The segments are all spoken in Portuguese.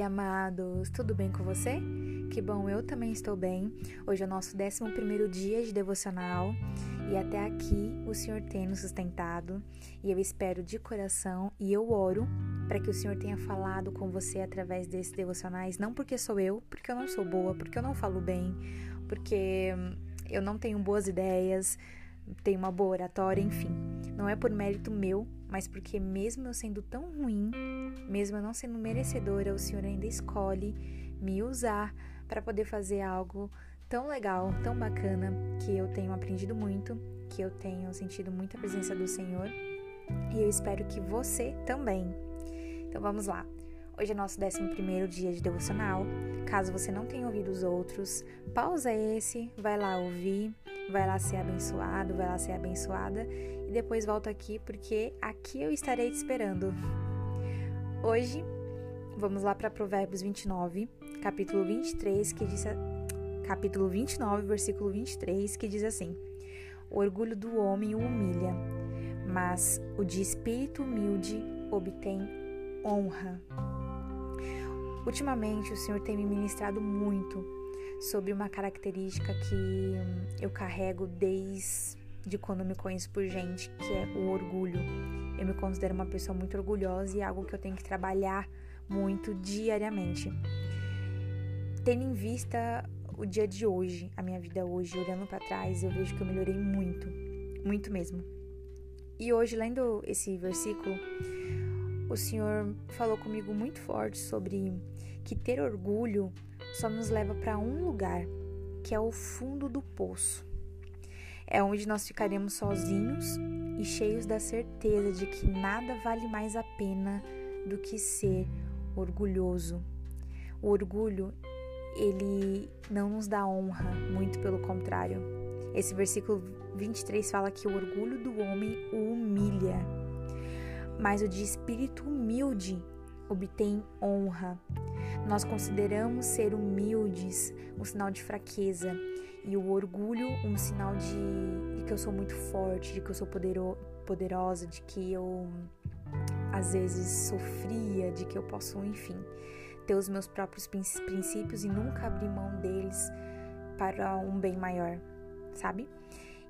amados! Tudo bem com você? Que bom, eu também estou bem. Hoje é o nosso 11 dia de devocional e até aqui o Senhor tem nos sustentado e eu espero de coração e eu oro para que o Senhor tenha falado com você através desses devocionais, não porque sou eu, porque eu não sou boa, porque eu não falo bem, porque eu não tenho boas ideias, tenho uma boa oratória, enfim. Não é por mérito meu, mas porque mesmo eu sendo tão ruim, mesmo eu não sendo merecedora, o Senhor ainda escolhe me usar para poder fazer algo tão legal, tão bacana, que eu tenho aprendido muito, que eu tenho sentido muita presença do Senhor e eu espero que você também. Então vamos lá. Hoje é nosso 11 dia de devocional. Caso você não tenha ouvido os outros, pausa esse, vai lá ouvir, vai lá ser abençoado, vai lá ser abençoada e depois volta aqui porque aqui eu estarei te esperando. Hoje vamos lá para Provérbios 29, capítulo 23, que diz capítulo 29, versículo 23, que diz assim: O orgulho do homem o humilha, mas o de espírito humilde obtém honra. Ultimamente, o Senhor tem me ministrado muito sobre uma característica que eu carrego desde quando me conheço por gente, que é o orgulho. Eu me considero uma pessoa muito orgulhosa e é algo que eu tenho que trabalhar muito diariamente. Tendo em vista o dia de hoje, a minha vida hoje, olhando para trás, eu vejo que eu melhorei muito, muito mesmo. E hoje, lendo esse versículo, o Senhor falou comigo muito forte sobre que ter orgulho só nos leva para um lugar, que é o fundo do poço. É onde nós ficaremos sozinhos e cheios da certeza de que nada vale mais a pena do que ser orgulhoso. O orgulho, ele não nos dá honra, muito pelo contrário. Esse versículo 23 fala que o orgulho do homem o humilha, mas o de espírito humilde obtém honra. Nós consideramos ser humildes um sinal de fraqueza e o orgulho um sinal de, de que eu sou muito forte, de que eu sou podero, poderosa, de que eu às vezes sofria, de que eu posso, enfim, ter os meus próprios princípios e nunca abrir mão deles para um bem maior, sabe?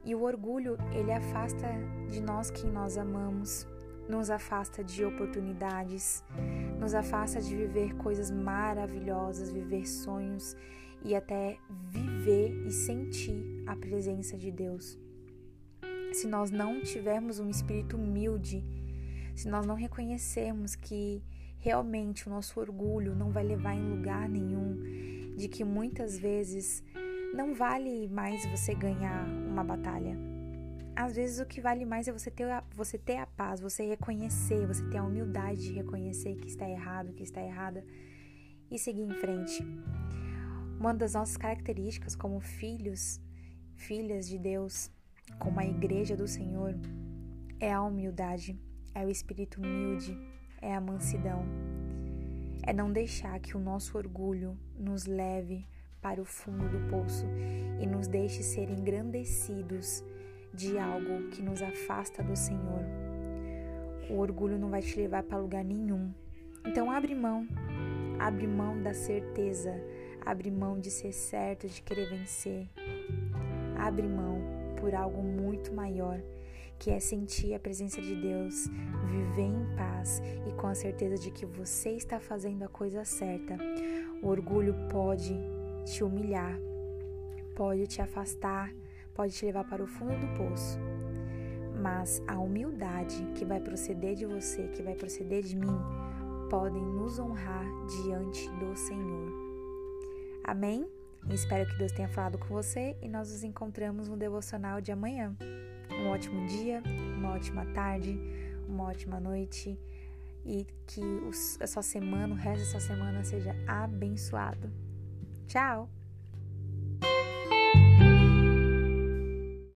E o orgulho, ele afasta de nós quem nós amamos, nos afasta de oportunidades, nos afasta de viver coisas maravilhosas, viver sonhos e até viver e sentir a presença de Deus. Se nós não tivermos um espírito humilde, se nós não reconhecermos que realmente o nosso orgulho não vai levar em lugar nenhum, de que muitas vezes não vale mais você ganhar uma batalha, às vezes o que vale mais é você ter, a, você ter a paz, você reconhecer, você ter a humildade de reconhecer que está errado, que está errada e seguir em frente. Uma das nossas características como filhos, filhas de Deus, como a igreja do Senhor, é a humildade, é o espírito humilde, é a mansidão. É não deixar que o nosso orgulho nos leve para o fundo do poço e nos deixe ser engrandecidos de algo que nos afasta do Senhor. O orgulho não vai te levar para lugar nenhum. Então abre mão, abre mão da certeza, abre mão de ser certo, de querer vencer. Abre mão por algo muito maior, que é sentir a presença de Deus, viver em paz e com a certeza de que você está fazendo a coisa certa. O orgulho pode te humilhar, pode te afastar pode te levar para o fundo do poço. Mas a humildade que vai proceder de você, que vai proceder de mim, podem nos honrar diante do Senhor. Amém? espero que Deus tenha falado com você e nós nos encontramos no devocional de amanhã. Um ótimo dia, uma ótima tarde, uma ótima noite e que a sua semana, o resto da sua semana seja abençoado. Tchau!